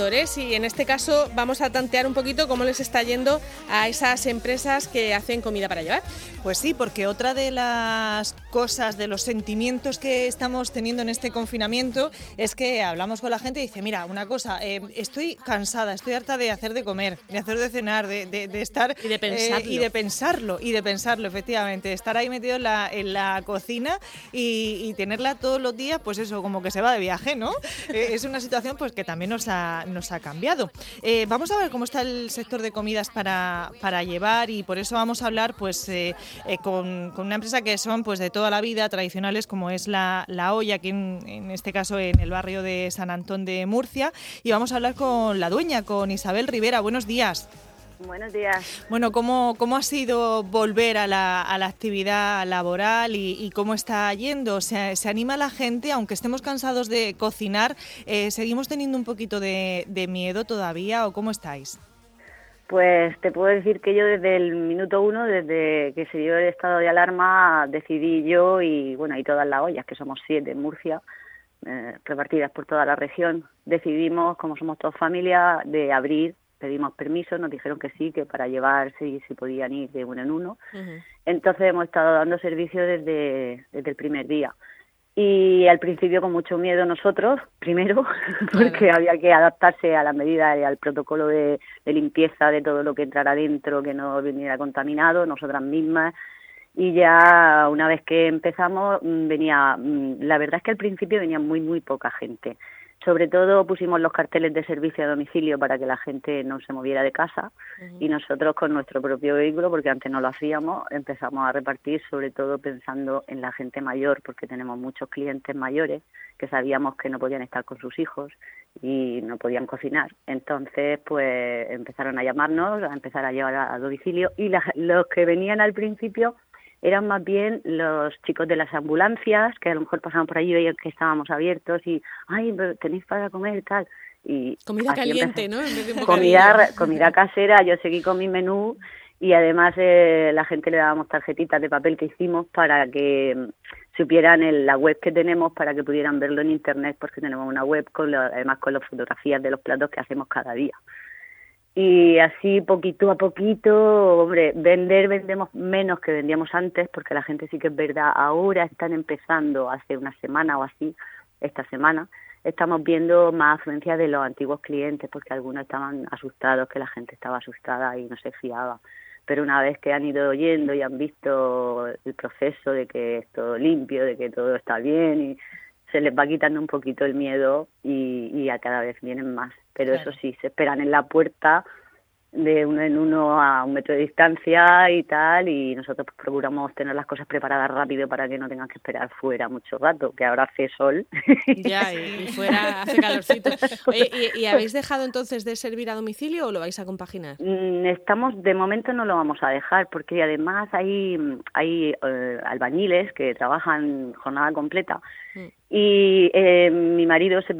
y en este caso vamos a tantear un poquito cómo les está yendo a esas empresas que hacen comida para llevar. Pues sí, porque otra de las cosas, de los sentimientos que estamos teniendo en este confinamiento es que hablamos con la gente y dice, mira, una cosa, eh, estoy cansada, estoy harta de hacer de comer, de hacer de cenar, de, estar... Y de pensarlo. y de pensarlo, y de pensarlo, efectivamente, estar ahí metido en la, en la cocina y, tenerla todos los días, pues eso, como que se va de viaje, ¿no? Eh, es una situación pues que también nos ha nos ha cambiado. Eh, vamos a ver cómo está el sector de comidas para, para llevar y por eso vamos a hablar pues eh, eh, con, una empresa que son pues de toda la vida, tradicionales como es la, la Olla, aquí en, este caso en el barrio de San Antón de Murcia. Y vamos a hablar con la dueña, con Isabel Rivera. Buenos días. Buenos días. Bueno, ¿cómo, cómo ha sido volver a la, a la actividad laboral y, cómo está yendo? ¿Se, ¿Se, anima la gente, aunque estemos cansados de cocinar, eh, seguimos teniendo un poquito de, miedo todavía o cómo estáis? Pues te puedo decir que yo desde el minuto uno, desde que se dio el estado de alarma, decidí yo y bueno, y todas las ollas, que somos siete en Murcia, eh, repartidas por toda la región, decidimos, como somos todos familia, de abrir pedimos permiso, nos dijeron que sí, que para llevar si, si podían ir de uno en uno. Entonces hemos estado dando servicio desde, desde el primer día. Y al principio con mucho miedo nosotros, primero, porque había que adaptarse a las medidas y al protocolo de, de, limpieza de todo lo que entrara dentro, que no viniera contaminado, nosotras mismas. Y ya una vez que empezamos, mm, venía, mm, la verdad es que al principio venía muy, muy poca gente. Sobre todo pusimos los carteles de servicio a domicilio para que la gente no se moviera de casa y nosotros con nuestro propio vehículo, porque antes no lo hacíamos, empezamos a repartir sobre todo pensando en la gente mayor, porque tenemos muchos clientes mayores que sabíamos que no podían estar con sus hijos y no podían cocinar. Entonces, pues empezaron a llamarnos, a empezar a llevar a, domicilio y los que venían al principio eran más bien los chicos de las ambulancias que a lo mejor pasaban por allí y veían que estábamos abiertos y, ay, tenéis para comer tal. Y comida caliente, ¿no? comida, comida casera, yo seguí con mi menú y además eh, la gente le dábamos tarjetitas de papel que hicimos para que mm, supieran en la web que tenemos para que pudieran verlo en internet porque tenemos una web con además con las fotografías de los platos que hacemos cada día y así poquito a poquito, hombre, vender vendemos menos que vendíamos antes porque la gente sí que es verdad, ahora están empezando hace una semana o así, esta semana, estamos viendo más afluencia de los antiguos clientes porque algunos estaban asustados, que la gente estaba asustada y no se fiaba. Pero una vez que han ido oyendo y han visto el proceso de que es todo limpio, de que todo está bien y se les va quitando un poquito el miedo y, y a cada vez vienen más pero eso sí, se esperan en la puerta de uno en uno a un metro de distancia y tal, y nosotros pues, procuramos tener las cosas preparadas rápido para que no tengan que esperar fuera mucho rato, que ahora hace sol. Ya, y, fuera hace calorcito. ¿y, habéis dejado entonces de servir a domicilio o lo vais a compaginar? Mm, estamos, de momento no lo vamos a dejar, porque además hay, hay eh, albañiles que trabajan jornada completa, mm. Y eh, mi marido, se,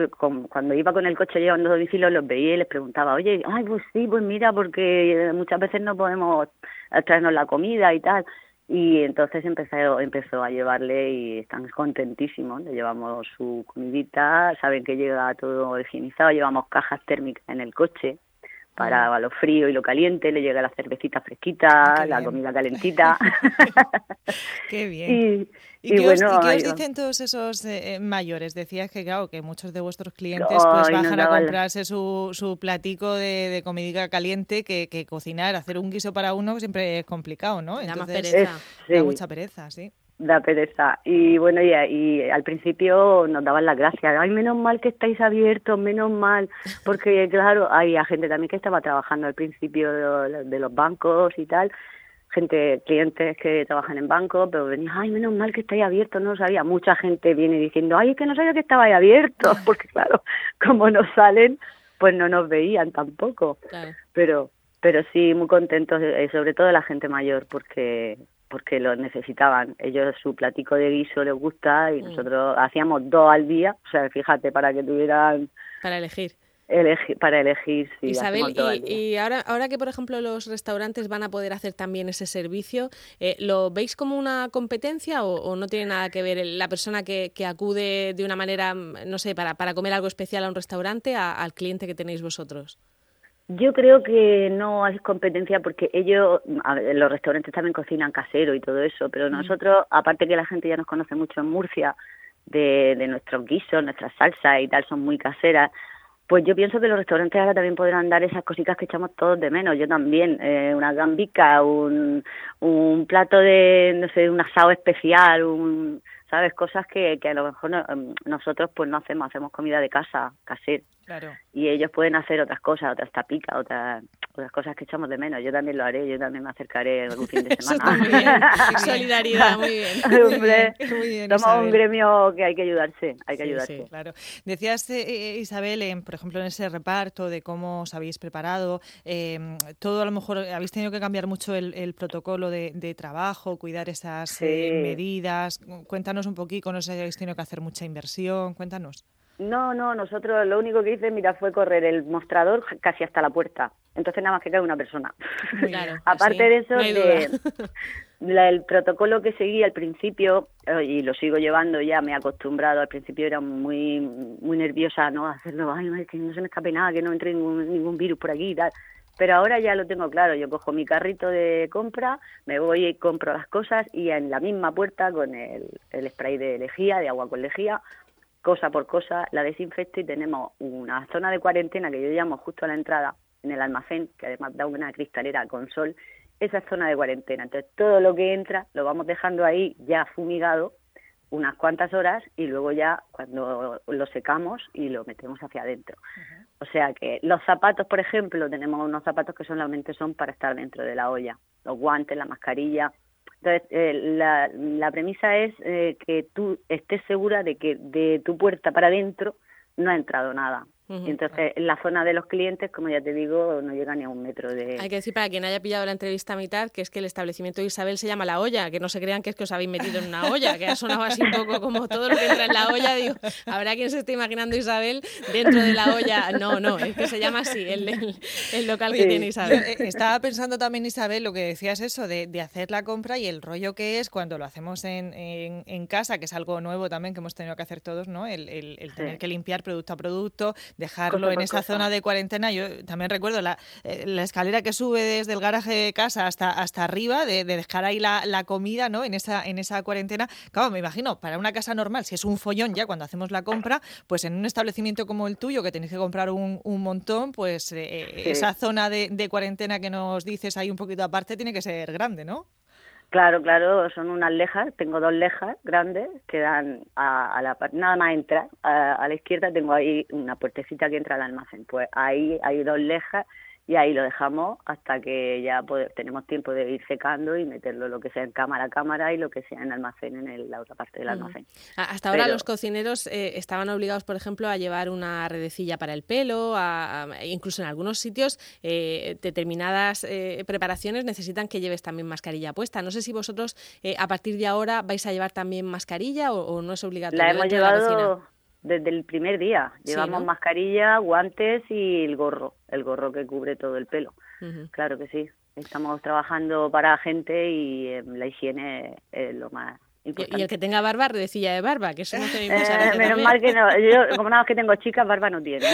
cuando iba con el coche llevando domicilio, los veía y les preguntaba, oye, ay, pues sí, pues mira, porque muchas veces no podemos traernos la comida y tal. Y entonces empezó, empezó a llevarle y están contentísimos. Le llevamos su comidita, saben que llega todo higienizado, llevamos cajas térmicas en el coche para lo frío y lo caliente, le llega la cervecita fresquita, la comida calentita. qué bien. Y, qué, os, dicen todos esos eh, eh, mayores? Decías que, claro, que muchos de vuestros clientes pues bajan a comprarse su, su platico de, de comida caliente, que, que, cocinar, hacer un guiso para uno siempre es complicado, ¿no? da más pereza. da mucha pereza, sí da pereza. Y bueno, y, y, al principio nos daban las gracias. Ay, menos mal que estáis abiertos, menos mal. Porque, claro, hay gente también que estaba trabajando al principio de, los bancos y tal. Gente, clientes que trabajan en bancos, pero venían, ay, menos mal que estáis abiertos, no lo sabía. Mucha gente viene diciendo, ay, es que no sabía que estabais abiertos. Porque, claro, como no salen, pues no nos veían tampoco. Pero pero sí muy contentos, eh, sobre todo la gente mayor, porque porque lo necesitaban. Ellos su platico de guiso les gusta y mm. nosotros hacíamos dos al día, o sea, fíjate, para que tuvieran... Para elegir. para elegir. Isabel, y, ahora, ahora que por ejemplo los restaurantes van a poder hacer también ese servicio, eh, ¿lo veis como una competencia o, no tiene nada que ver la persona que, acude de una manera, no sé, para, para comer algo especial a un restaurante al cliente que tenéis vosotros? Yo creo que no hay competencia porque ellos, los restaurantes también cocinan casero y todo eso, pero nosotros, aparte que la gente ya nos conoce mucho en Murcia, de, de nuestros guisos, nuestras salsas y tal, son muy caseras, pues yo pienso que los restaurantes ahora también podrán dar esas cositas que echamos todos de menos. Yo también, eh, una gambica, un, un plato de, no sé, un asado especial, un, ¿sabes? Cosas que, que a lo mejor em, nosotros pues no hacemos, hacemos comida de casa, casera. Claro. Y ellos pueden hacer otras cosas, otras tapicas, otras, otras cosas que echamos de menos. Yo también lo haré, yo también me acercaré algún fin de semana. Solidaridad, muy bien. Hombre, somos un gremio que hay que ayudarse, hay que ayudarse. claro. Decías, eh, eh, Isabel, por ejemplo, en ese reparto de cómo os habéis preparado, em, todo a lo mejor habéis tenido que cambiar mucho el, protocolo de, trabajo, cuidar esas eh, medidas. Cuéntanos un poquito, no sé si habéis tenido que hacer mucha inversión, cuéntanos. No, no, nosotros lo único que hice, mira, fue correr el mostrador casi hasta la puerta. Entonces nada más que cae una persona. Aparte de eso, el protocolo que seguí al principio, eh, y lo sigo llevando ya, me he acostumbrado, al principio era muy muy nerviosa, ¿no? Hacerlo, ay, que no se me escape nada, que no entre ningún, ningún virus por aquí y tal. Pero ahora ya lo tengo claro, yo cojo mi carrito de compra, me voy y compro las cosas y en la misma puerta con el, el spray de lejía, de agua con lejía, cosa por cosa, la desinfecto y tenemos una zona de cuarentena que yo llamo justo a la entrada en el almacén, que además da una cristalera con sol, esa zona de cuarentena. Entonces todo lo que entra lo vamos dejando ahí ya fumigado unas cuantas horas y luego ya cuando lo secamos y lo metemos hacia adentro. O sea que los zapatos, por ejemplo, tenemos unos zapatos que solamente son para estar dentro de la olla. Los guantes, la mascarilla, entonces, eh, la, premisa es eh, que tú estés segura de que de tu puerta para adentro no ha entrado nada entonces, en la zona de los clientes, como ya te digo, no llega ni a un metro de... Hay que decir para quien haya pillado la entrevista a mitad que es que el establecimiento de Isabel se llama La Olla, que no se crean que es que os habéis metido en una olla, que ha sonado así un poco como todo lo que entra en la olla. Digo, habrá quien se esté imaginando Isabel dentro de la olla. No, no, es que se llama así, el, el, local que tiene Isabel. Eh, estaba pensando también, Isabel, lo que decías eso, de, de, hacer la compra y el rollo que es cuando lo hacemos en, en, casa, que es algo nuevo también que hemos tenido que hacer todos, ¿no? El, el, tener que limpiar producto a producto, dejarlo en esa zona de cuarentena, yo también recuerdo la, eh, la, escalera que sube desde el garaje de casa hasta, hasta arriba, de, dejar ahí la, la, comida ¿no? en, esa, en esa cuarentena. Claro, me imagino, para una casa normal, si es un follón ya cuando hacemos la compra, pues en un establecimiento como el tuyo, que tenéis que comprar un, un montón, pues eh, esa zona de, de cuarentena que nos dices ahí un poquito aparte tiene que ser grande, ¿no? Claro, claro, son unas lejas, tengo dos lejas grandes que dan a, a la nada más entrar, a, a, la izquierda tengo ahí una puertecita que entra al almacén, pues ahí hay dos lejas y ahí lo dejamos hasta que ya tenemos tiempo de ir secando y meterlo lo que sea en cámara a cámara y lo que sea en almacén en la otra parte del almacén. Hasta ahora los cocineros eh, estaban obligados, por ejemplo, a llevar una redecilla para el pelo, a, incluso en algunos sitios eh, determinadas eh, preparaciones necesitan que lleves también mascarilla puesta. No sé si vosotros a partir de ahora vais a llevar también mascarilla o, no es obligatorio. La hemos llevado desde el primer día. Llevamos mascarilla, guantes y el gorro, el gorro que cubre todo el pelo. Claro que sí. Estamos trabajando para gente y eh, la higiene es lo más y el que tenga barba, redecilla de barba, que eso no te eh, Menos mal que no. Yo, como nada más que tengo chicas, barba no tiene.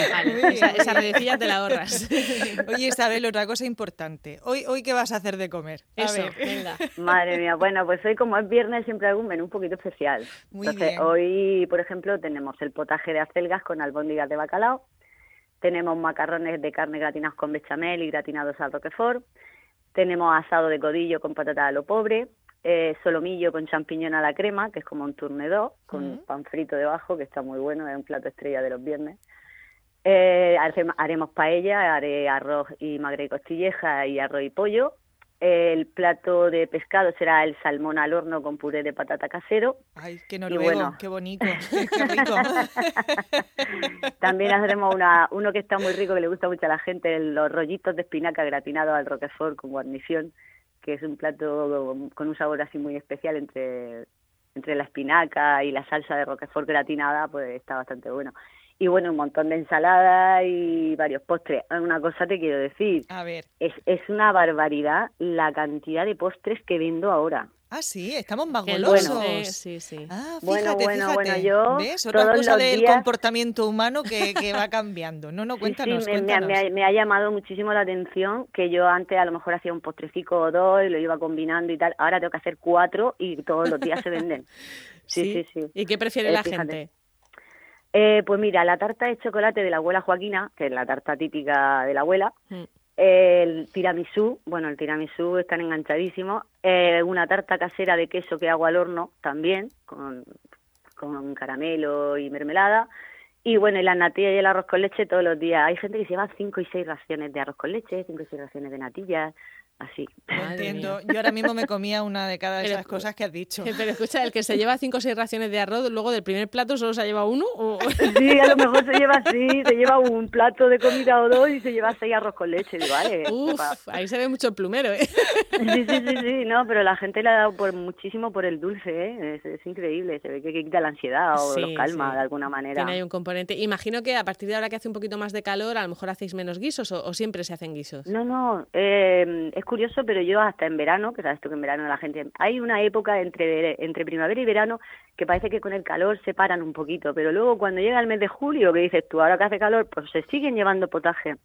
esa, esa, redecilla te la ahorras. Oye, Isabel, otra cosa importante. ¿Hoy, hoy qué vas a hacer de comer? eso, venga. Madre mía, bueno, pues hoy como es viernes siempre hago un menú un poquito especial. Muy Entonces, hoy, por ejemplo, tenemos el potaje de acelgas con albóndigas de bacalao. Tenemos macarrones de carne gratinados con bechamel y gratinados al roquefort. Tenemos asado de codillo con patata a lo pobre eh, solomillo con champiñón a la crema, que es como un tournedo, con pan frito debajo, que está muy bueno, es un plato estrella de los viernes. Eh, haremos paella, haré arroz y magre y costilleja y arroz y pollo. El plato de pescado será el salmón al horno con puré de patata casero. Ay, qué noruego, qué bonito, qué rico. También haremos una, uno que está muy rico, que le gusta mucho a la gente, los rollitos de espinaca gratinados al roquefort con guarnición que es un plato con un sabor así muy especial entre, entre la espinaca y la salsa de roquefort gratinada, pues está bastante bueno. y bueno, un montón de ensaladas y varios postres. Una cosa te quiero decir. A ver. Es, es una barbaridad la cantidad de postres que vendo ahora. Ah, sí, estamos más golosos. bueno. Sí, sí. Ah, fíjate, Bueno, bueno, fíjate. bueno, yo ¿Ves? Otra todos cosa los del días- comportamiento humano que, que va cambiando. No, no, Sí, cuéntanos, sí, me, me ha- cuéntanos. me ha, me ha llamado muchísimo la atención que yo antes a lo mejor hacía un postrecico o dos y lo iba combinando y tal. Ahora tengo que hacer cuatro y todos los días se venden. Sí, sí, sí. ¿Y qué prefiere Eh, la fíjate. gente? Eh, pues mira, la tarta de chocolate de la abuela Joaquina, que es la tarta típica de la abuela, Mm. el tiramisú, bueno, el tiramisú están enganchadísimos, eh, una tarta casera de queso que hago al horno también, con, con caramelo y mermelada, y bueno, y la natilla y el arroz con leche todos los días. Hay gente que se lleva cinco y seis raciones de arroz con leche, cinco y seis raciones de natillas, así. Entiendo. Yo ahora mismo me comía una de cada de Pero- esas cosas que has dicho. Eh, Pero escucha, el que se lleva cinco o seis raciones de arroz, luego del primer plato solo se ha llevado uno. o- Sí, a lo mejor se lleva así, se lleva un plato de comida o dos y se lleva seis arroz con leche. Vale, Uf, ahí se ve mucho el plumero, ¿eh? Sí, sí, sí, sí, no, pero la gente le ha dado por muchísimo por el dulce, ¿eh? Es, es increíble, se ve que quita la ansiedad o Sí, los calma sí. de alguna manera. Tiene ahí un componente. Imagino que a partir de ahora que hace un poquito más de calor, a lo mejor hacéis menos guisos o, o siempre se hacen guisos. No, no, eh, es curioso, pero yo hasta en verano, que sabes tú que en verano la gente... Hay una época entre, entre primavera y verano que parece que con el calor se paran un poquito, pero luego cuando llega el mes de julio, que dices tú, ahora que hace calor, pues se siguen llevando potaje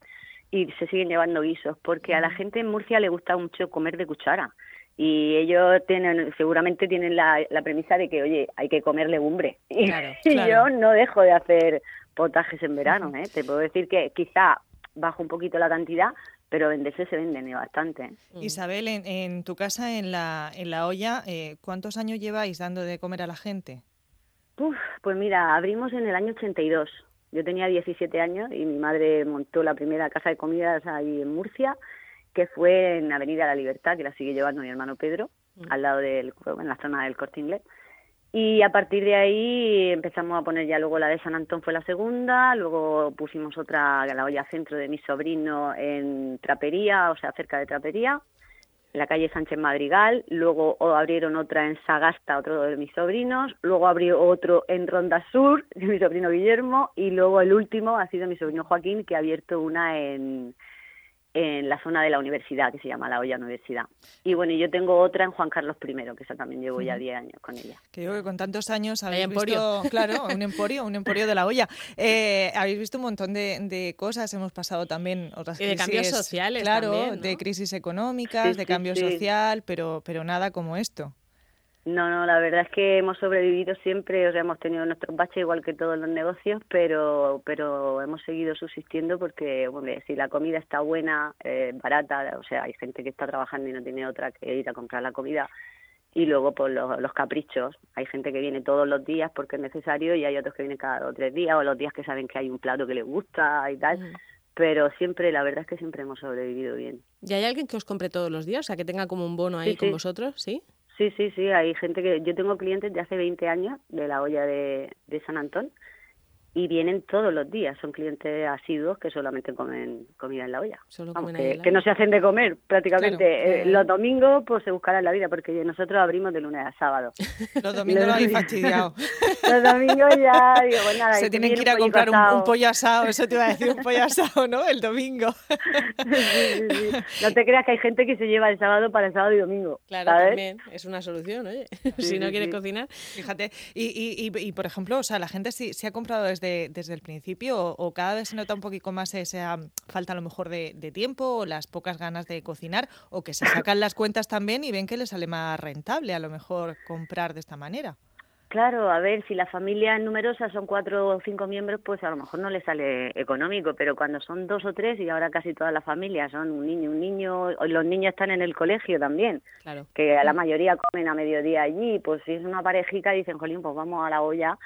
y se siguen llevando guisos, porque a la gente en Murcia le gusta mucho comer de cuchara. Y ellos tienen, seguramente tienen la, la premisa de que, oye, hay que comer legumbre. Y, Claro, y claro. yo no dejo de hacer potajes en verano, ¿eh? Te puedo decir que quizá bajo un poquito la cantidad, pero venderse se venden bastante. ¿eh? Mm. Isabel, en, en tu casa, en la, en la olla, eh, ¿cuántos años lleváis dando de comer a la gente? Uf, pues mira, abrimos en el año 82. Yo tenía 17 años y mi madre montó la primera casa de comidas ahí en Murcia, que fue en Avenida La Libertad, que la sigue llevando mi hermano Pedro, al lado del, en la zona del Corte Inglés. Y a partir de ahí empezamos a poner ya luego la de San Antón fue la segunda, luego pusimos otra, la olla centro de mi sobrino en Trapería, o sea, cerca de Trapería, en la calle Sánchez Madrigal, luego abrieron otra en Sagasta, otro de mis sobrinos, luego abrió otro en Ronda Sur, de mi sobrino Guillermo, y luego el último ha sido mi sobrino Joaquín, que ha abierto una en, en la zona de la universidad, que se llama La Olla Universidad. Y bueno, y yo tengo otra en Juan Carlos I, que esa también llevo ya 10 años con ella. Que digo que con tantos años habéis emporio. visto, claro, un emporio, un emporio de la olla. Eh, habéis visto un montón de, de cosas, hemos pasado también otras Y de crisis, cambios sociales claro, también, ¿no? de crisis económicas, Sí, de sí, cambio sí. social, pero, pero nada como esto. No, no, la verdad es que hemos sobrevivido siempre, o sea, hemos tenido nuestros baches igual que todos los negocios, pero pero hemos seguido subsistiendo porque, hombre, si la comida está buena, eh, barata, o sea, hay gente que está trabajando y no tiene otra que ir a comprar la comida, y luego pues los, los caprichos, hay gente que viene todos los días porque es necesario y hay otros que vienen cada dos o tres días o los días que saben que hay un plato que les gusta y tal, pero siempre, la verdad es que siempre hemos sobrevivido bien. ¿Y hay alguien que os compre todos los días? O sea, que tenga como un bono ahí Sí, con sí. vosotros, ¿sí? Sí, sí, sí, hay gente que... Yo tengo clientes de hace 20 años de la olla de, de San Antón y vienen todos los días. Son clientes asiduos que solamente comen comida en la olla. Solo Vamos, comen que, la que no se hacen de comer prácticamente. Claro. Eh, los domingos pues se buscarán la vida porque nosotros abrimos de lunes a sábado. Los domingos lo habéis fastidiado. los domingos ya, digo, pues nada. Se tienen que ir a comprar un, pollo asado, eso te iba a decir, un pollo asado, ¿no? El domingo. Sí, sí, sí. No te creas que hay gente que se lleva el sábado para el sábado y domingo. Claro, ¿sabes? también es una solución, oye. si no sí, quiere sí. cocinar. Fíjate, y, y, y, y, por ejemplo, o sea, la gente si, se ha comprado desde, desde el principio o, o cada vez se nota un poquito más esa falta a lo mejor de, de tiempo o las pocas ganas de cocinar o que se sacan las cuentas también y ven que les sale más rentable a lo mejor comprar de esta manera. Claro, a ver, si la familia es numerosa, son cuatro o cinco miembros, pues a lo mejor no le sale económico, pero cuando son dos o tres, y ahora casi toda la familia son un niño, un niño, los niños están en el colegio también, Claro. que a la mayoría comen a mediodía allí, pues si es una parejita dicen, jolín, pues vamos a la olla,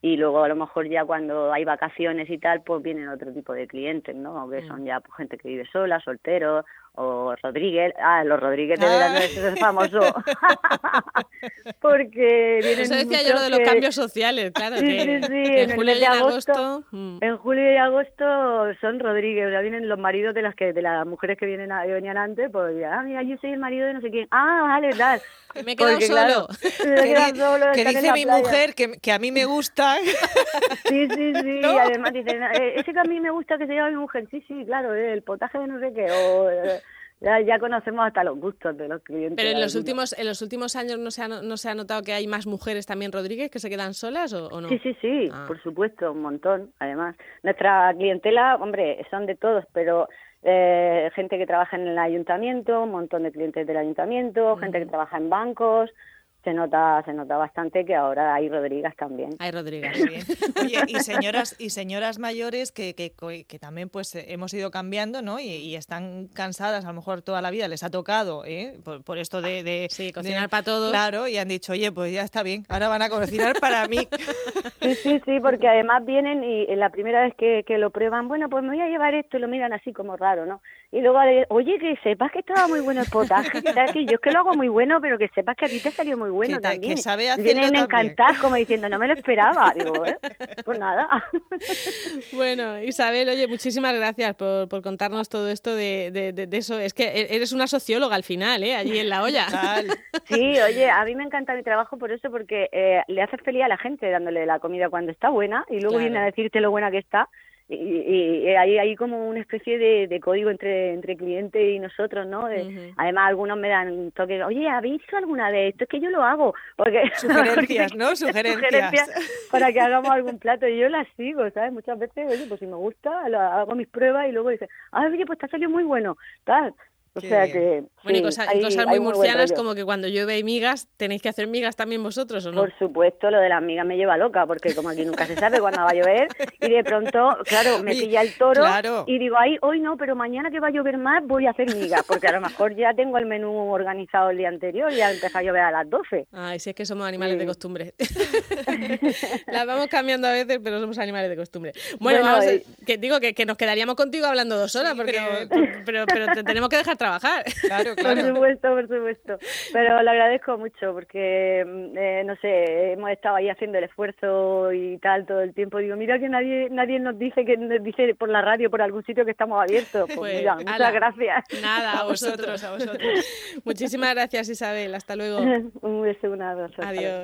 y luego a lo mejor ya cuando hay vacaciones y tal, pues vienen otro tipo de clientes, ¿no? Que son ya pues, gente que vive sola, solteros, o Rodríguez, ah, los Rodríguez de Ah. verano, eso es famoso, porque vienen Eso decía yo muchos lo de los que- cambios sociales, claro. Sí, que, sí, sí, que en julio y agosto, agosto. mm, En julio y agosto son Rodríguez, o sea, vienen los maridos de las que de las mujeres que vienen a- que venían antes, pues ya, ah, mira, yo soy el marido de no sé quién. Ah, vale, tal. Me he quedado Porque, solo. claro, di- solos, que dice mi playa. mujer que, que a mí me gusta. Sí, sí, sí. Y además dicen, eh, ese que a mí me gusta que se llama mi mujer. Sí, sí, claro, eh, el potaje de no sé qué. O, eh, ya, ya conocemos hasta los gustos de los clientes. Pero en los últimos en los últimos años no se ha, no se ha notado que hay más mujeres también, Rodríguez, que se quedan solas o, o no? Sí, sí, sí, Ah. por supuesto, un montón, además. Nuestra clientela, hombre, son de todos, pero eh, gente que trabaja en el ayuntamiento, un montón de clientes del ayuntamiento, gente que trabaja en bancos, se nota, se nota bastante que ahora hay Rodríguez también. Ay, Rodríguez. Bien. Oye, y señoras y señoras mayores que, que, que también pues hemos ido cambiando, ¿no? Y, y están cansadas, a lo mejor toda la vida les ha tocado, ¿eh? Por, por esto de, de- Sí, de- cocinar para todos. Claro, y han dicho, oye, pues ya está bien, ahora van a cocinar para mí. Sí, sí, sí, porque además vienen y la primera vez que, que lo prueban, bueno, pues me voy a llevar esto y lo miran así como raro, ¿no? Y luego, oye, que sepas que estaba muy bueno el potaje, que que yo es que lo hago muy bueno, pero que sepas que a ti te salió muy bueno Que ta- que también. sabe Y hacerlo Vienen también. encantados como diciendo, no me lo esperaba. Digo, ¿eh? Pues nada. Bueno, Isabel, oye, muchísimas gracias por, por contarnos todo esto de, de- de- de eso. Es que e- eres una socióloga al final, ¿eh? Allí en la olla. Tal. Sí, oye, a mí me encanta mi trabajo por eso, porque eh, le haces feliz a la gente dándole la comida cuando está buena y luego Claro. viene a decirte lo buena que está. Y, y- y hay, hay como una especie de, de código entre, entre cliente y nosotros, ¿no? Además, algunos me dan un toque, oye, ¿habéis hecho alguna vez esto? Es que yo lo hago. Porque, Sugerencias, ¿no? porque- Sugerencias. para que hagamos algún plato. Y yo las sigo, ¿sabes? Muchas veces, oye, pues si me gusta, lo- hago mis pruebas y luego dicen, ah, oye, pues te ha salido muy bueno, tal. O Qué sea bien. que. Bueno, y sí, y hay- cosas hay muy buen murcianas rollo. como que cuando llueve hay migas, tenéis que hacer migas también vosotros, ¿o no? Por supuesto, lo de las migas me lleva loca, porque como aquí nunca se sabe cuándo va a llover, y de pronto, claro, me Oye, pilla el toro claro. y digo, ay, hoy no, pero mañana que va a llover más voy a hacer migas, porque a lo mejor ya tengo el menú organizado el día anterior y ya empieza a llover a las 12. Ay, si es que somos animales de Sí. costumbre. Las vamos cambiando a veces, pero somos animales de costumbre. Bueno, Bueno, vamos a- eh, que digo que, que nos quedaríamos contigo hablando dos horas, Sí, porque, pero- pero, pero, te tenemos que dejar trabajar. Claro, Por supuesto, por supuesto. Pero lo agradezco mucho porque, mm, eh, no sé, hemos estado ahí haciendo el esfuerzo y tal todo el tiempo. Digo, mira que nadie nadie nos dice que nos dice por la radio, por algún sitio que estamos abiertos. Pues, Pues, mira, muchas ala. gracias. Nada, a vosotros, a vosotros. Muchísimas gracias, Isabel. Hasta luego. Un beso, un abrazo. Adiós.